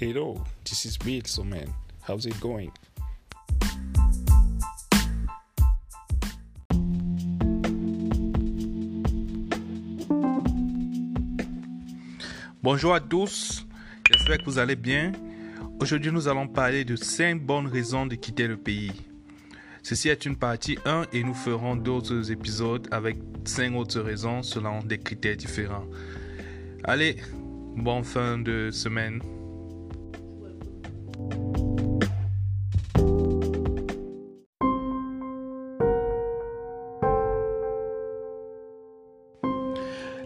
Hello, this is Bill, so man, how's it going? Bonjour à tous, j'espère que vous allez bien. Aujourd'hui, nous allons parler de 5 bonnes raisons de quitter le pays. Ceci est une partie 1 et nous ferons d'autres épisodes avec 5 autres raisons selon des critères différents. Allez, bonne fin de semaine.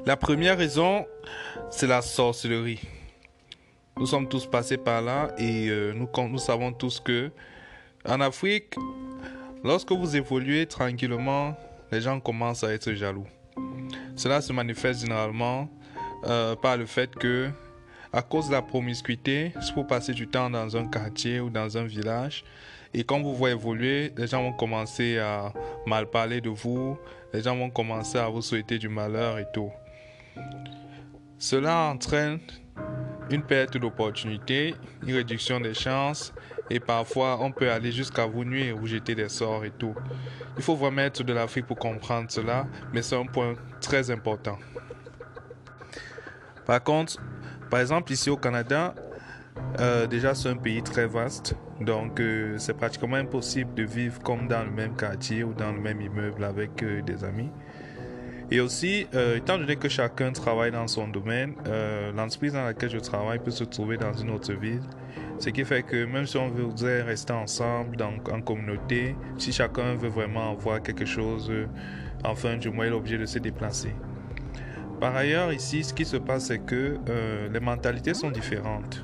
La première raison, c'est la sorcellerie. Nous sommes tous passés par là et euh, nous, savons tous que en Afrique, lorsque vous évoluez tranquillement, les gens commencent à être jaloux. Cela se manifeste généralement euh, par le fait que, à cause de la promiscuité, si vous passez du temps dans un quartier ou dans un village, et quand vous voyez évoluer, les gens vont commencer à mal parler de vous, les gens vont commencer à vous souhaiter du malheur et tout. Cela entraîne une perte d'opportunités, une réduction des chances et parfois on peut aller jusqu'à vous nuire ou jeter des sorts et tout. Il faut vraiment être de l'Afrique pour comprendre cela, mais c'est un point très important. Par contre, par exemple ici au Canada, euh, déjà c'est un pays très vaste, donc euh, c'est pratiquement impossible de vivre comme dans le même quartier ou dans le même immeuble avec euh, des amis. Et aussi, euh, étant donné que chacun travaille dans son domaine, euh, l'entreprise dans laquelle je travaille peut se trouver dans une autre ville. Ce qui fait que même si on voudrait rester ensemble dans, en communauté, si chacun veut vraiment avoir quelque chose, euh, enfin du moins il est obligé de se déplacer. Par ailleurs, ici, ce qui se passe, c'est que les mentalités sont différentes.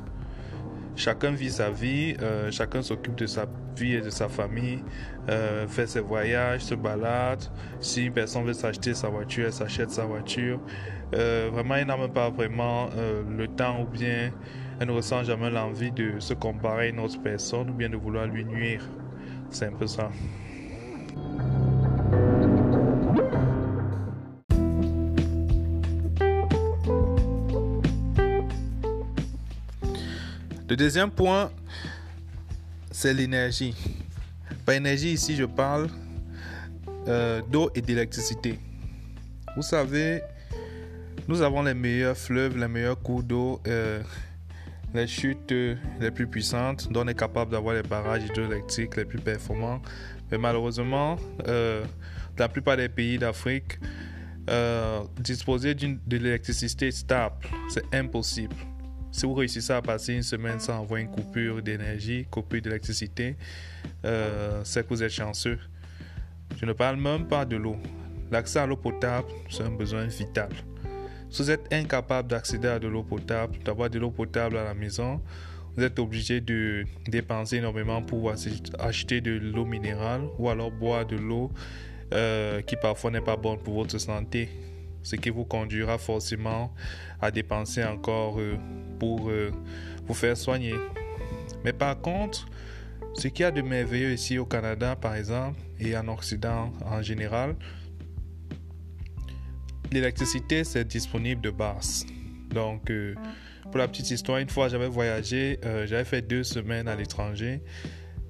Chacun vit sa vie, euh, chacun s'occupe de sa vie et de sa famille, euh, fait ses voyages, se balade. Si une personne veut s'acheter sa voiture, elle s'achète sa voiture. Euh, vraiment, elle n'a même pas vraiment le temps ou bien elle ne ressent jamais l'envie de se comparer à une autre personne ou bien de vouloir lui nuire. C'est un peu ça. Le deuxième point, c'est l'énergie. Par énergie, ici, je parle euh, d'eau et d'électricité. Vous savez, nous avons les meilleurs fleuves, les meilleurs cours d'eau, euh, les chutes les plus puissantes, dont on est capable d'avoir les barrages hydroélectriques les plus performants. Mais malheureusement, euh, la plupart des pays d'Afrique, disposer de l'électricité stable, c'est impossible. Si vous réussissez à passer une semaine sans avoir une coupure d'énergie, coupure d'électricité, euh, c'est que vous êtes chanceux. Je ne parle même pas de l'eau. L'accès à l'eau potable, c'est un besoin vital. Si vous êtes incapable d'accéder à de l'eau potable, d'avoir de l'eau potable à la maison, vous êtes obligé de dépenser énormément pour acheter de l'eau minérale ou alors boire de l'eau euh, qui parfois n'est pas bonne pour votre santé ce qui vous conduira forcément à dépenser encore euh, pour euh, vous faire soigner. Mais par contre, ce qu'il y a de merveilleux ici au Canada, par exemple, et en Occident en général, l'électricité, c'est disponible de base. Donc, euh, pour la petite histoire, une fois j'avais voyagé, j'avais fait deux semaines à l'étranger,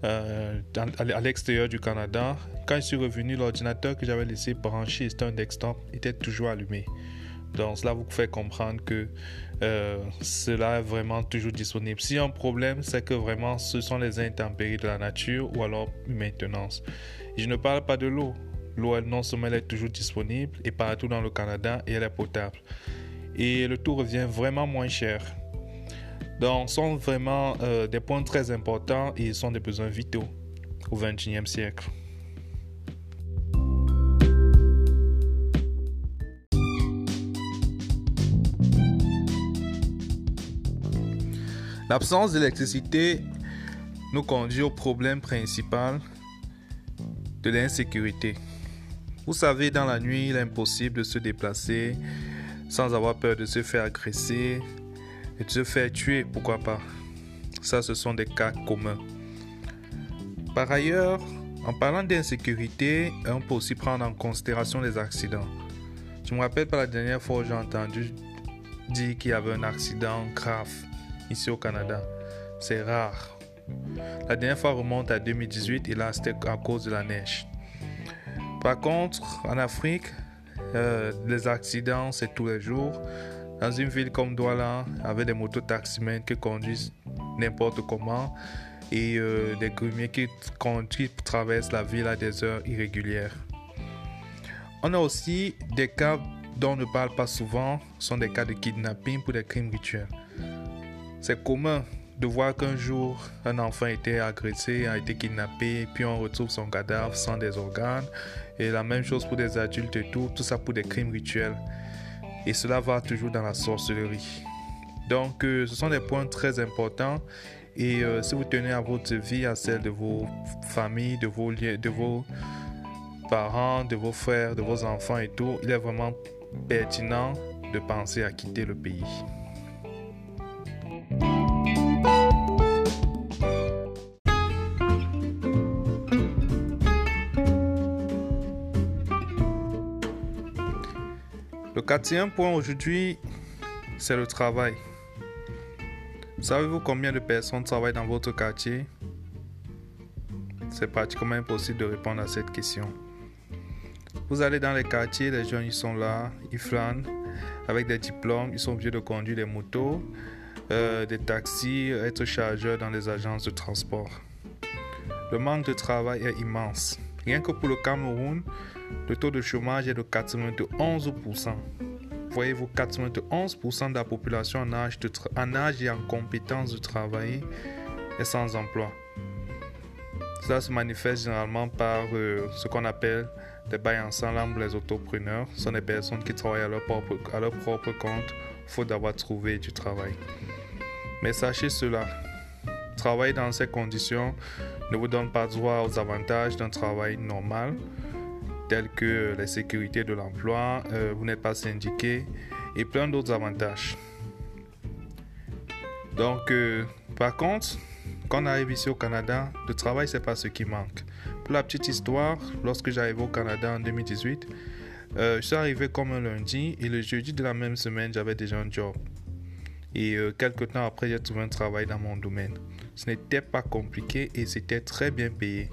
à l'extérieur du Canada, quand je suis revenu, l'ordinateur que j'avais laissé branché, c'était un desktop, était toujours allumé. Donc cela vous fait comprendre que euh, cela est vraiment toujours disponible. Si un problème, c'est que vraiment ce sont les intempéries de la nature ou alors une maintenance. je ne parle pas de l'eau. L'eau, non seulement elle est toujours disponible et partout dans le Canada et elle est potable. Et le tout revient vraiment moins cher. Donc, ce sont vraiment euh, des points très importants et sont des besoins vitaux au XXIe siècle. L'absence d'électricité nous conduit au problème principal de l'insécurité. Vous savez, dans la nuit, il est impossible de se déplacer sans avoir peur de se faire agresser et se faire tuer, pourquoi pas. Ça, ce sont des cas communs. Par ailleurs, en parlant d'insécurité, on peut aussi prendre en considération les accidents. Je me rappelle pas la dernière fois j'ai entendu dire qu'il y avait un accident grave ici au Canada. c'est rare. La dernière fois remonte à 2018 et là c'était à cause de la neige. Par contre, en Afrique, euh, les accidents c'est tous les jours. Dans une ville comme Douala, avec des motos-taximens qui conduisent n'importe comment et euh, des grumiers qui, qui traversent la ville à des heures irrégulières. On a aussi des cas dont on ne parle pas souvent, sont des cas de kidnapping pour des crimes rituels. C'est commun de voir qu'un jour, un enfant a été agressé, a été kidnappé, puis on retrouve son cadavre sans des organes. Et la même chose pour des adultes et tout, tout ça pour des crimes rituels. Et cela va toujours dans la sorcellerie. Donc, euh, ce sont des points très importants. Et euh, si vous tenez à votre vie, à celle de vos familles, de vos, de vos parents, de vos frères, de vos enfants et tout, il est vraiment pertinent de penser à quitter le pays. Le quatrième point aujourd'hui, c'est le travail. Savez-vous combien de personnes travaillent dans votre quartier? C'est pratiquement impossible de répondre à cette question. Vous allez dans les quartiers, les jeunes ils sont là, ils flânent avec des diplômes, ils sont obligés de conduire des motos, euh, des taxis, être chargeurs dans les agences de transport. Le manque de travail est immense. Rien que pour le Cameroun, le taux de chômage est de 91%. Voyez-vous, 91% de la population en âge, et en compétence de travailler est sans emploi. Cela se manifeste généralement par euh, ce qu'on appelle les bails ensemble, les autopreneurs. Ce sont des personnes qui travaillent à leur propre compte, faute d'avoir trouvé du travail. Mais sachez cela, travailler dans ces conditions ne vous donne pas droit aux avantages d'un travail normal, tels que la sécurité de l'emploi, euh, vous n'êtes pas syndiqué et plein d'autres avantages. Donc, euh, par contre, quand on arrive ici au Canada, le travail, c'est pas ce qui manque. Pour la petite histoire, lorsque j'arrive au Canada en 2018, euh, je suis arrivé comme un lundi et le jeudi de la même semaine, j'avais déjà un job. Et euh, quelques temps après, j'ai trouvé un travail dans mon domaine. Ce n'était pas compliqué et c'était très bien payé.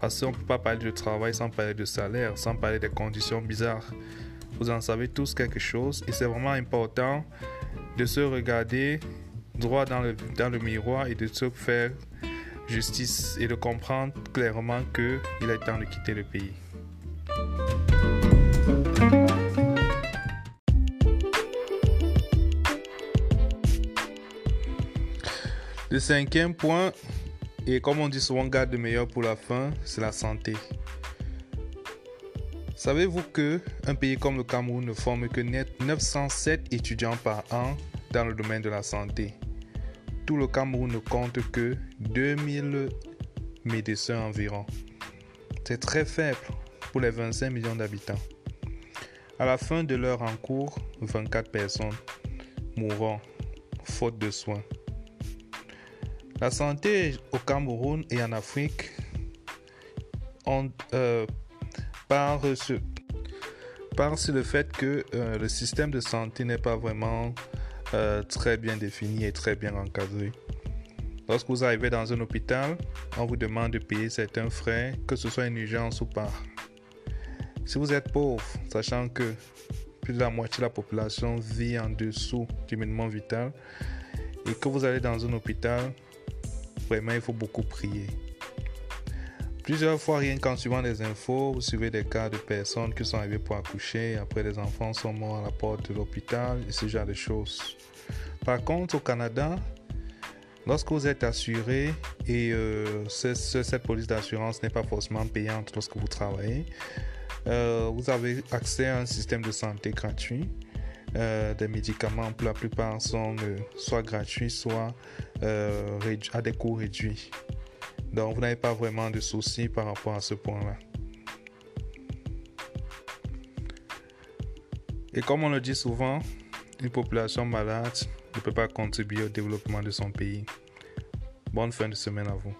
Parce qu'on ne peut pas parler de travail sans parler de salaire, sans parler des conditions bizarres. Vous en savez tous quelque chose et c'est vraiment important de se regarder droit dans le, dans le miroir et de se faire justice et de comprendre clairement qu'il est temps de quitter le pays. Le cinquième point, et comme on dit souvent, garde le meilleur pour la fin, c'est la santé. Savez-vous que un pays comme le Cameroun ne forme que 907 étudiants par an dans le domaine de la santé? Tout le Cameroun ne compte que 2000 médecins environ. C'est très faible pour les 25 millions d'habitants. À la fin de leur encours, 24 personnes mourront faute de soins. La santé au Cameroun et en Afrique on, euh, par, le fait que euh, le système de santé n'est pas vraiment euh, très bien défini et très bien encadré. Lorsque vous arrivez dans un hôpital, on vous demande de payer certains frais, que ce soit une urgence ou pas. Si vous êtes pauvre, sachant que plus de la moitié de la population vit en dessous du minimum vital, et que vous allez dans un hôpital, vraiment il faut beaucoup prier. Plusieurs fois, rien qu'en suivant des infos, vous suivez des cas de personnes qui sont arrivées pour accoucher, après les enfants sont morts à la porte de l'hôpital et ce genre de choses. Par contre, au Canada, lorsque vous êtes assuré et euh, cette police d'assurance n'est pas forcément payante lorsque vous travaillez, euh, vous avez accès à un système de santé gratuit. Euh, des médicaments, pour la plupart, sont soit gratuits, soit à des coûts réduits. Donc, vous n'avez pas vraiment de soucis par rapport à ce point-là. Et comme on le dit souvent, une population malade ne peut pas contribuer au développement de son pays. Bonne fin de semaine à vous.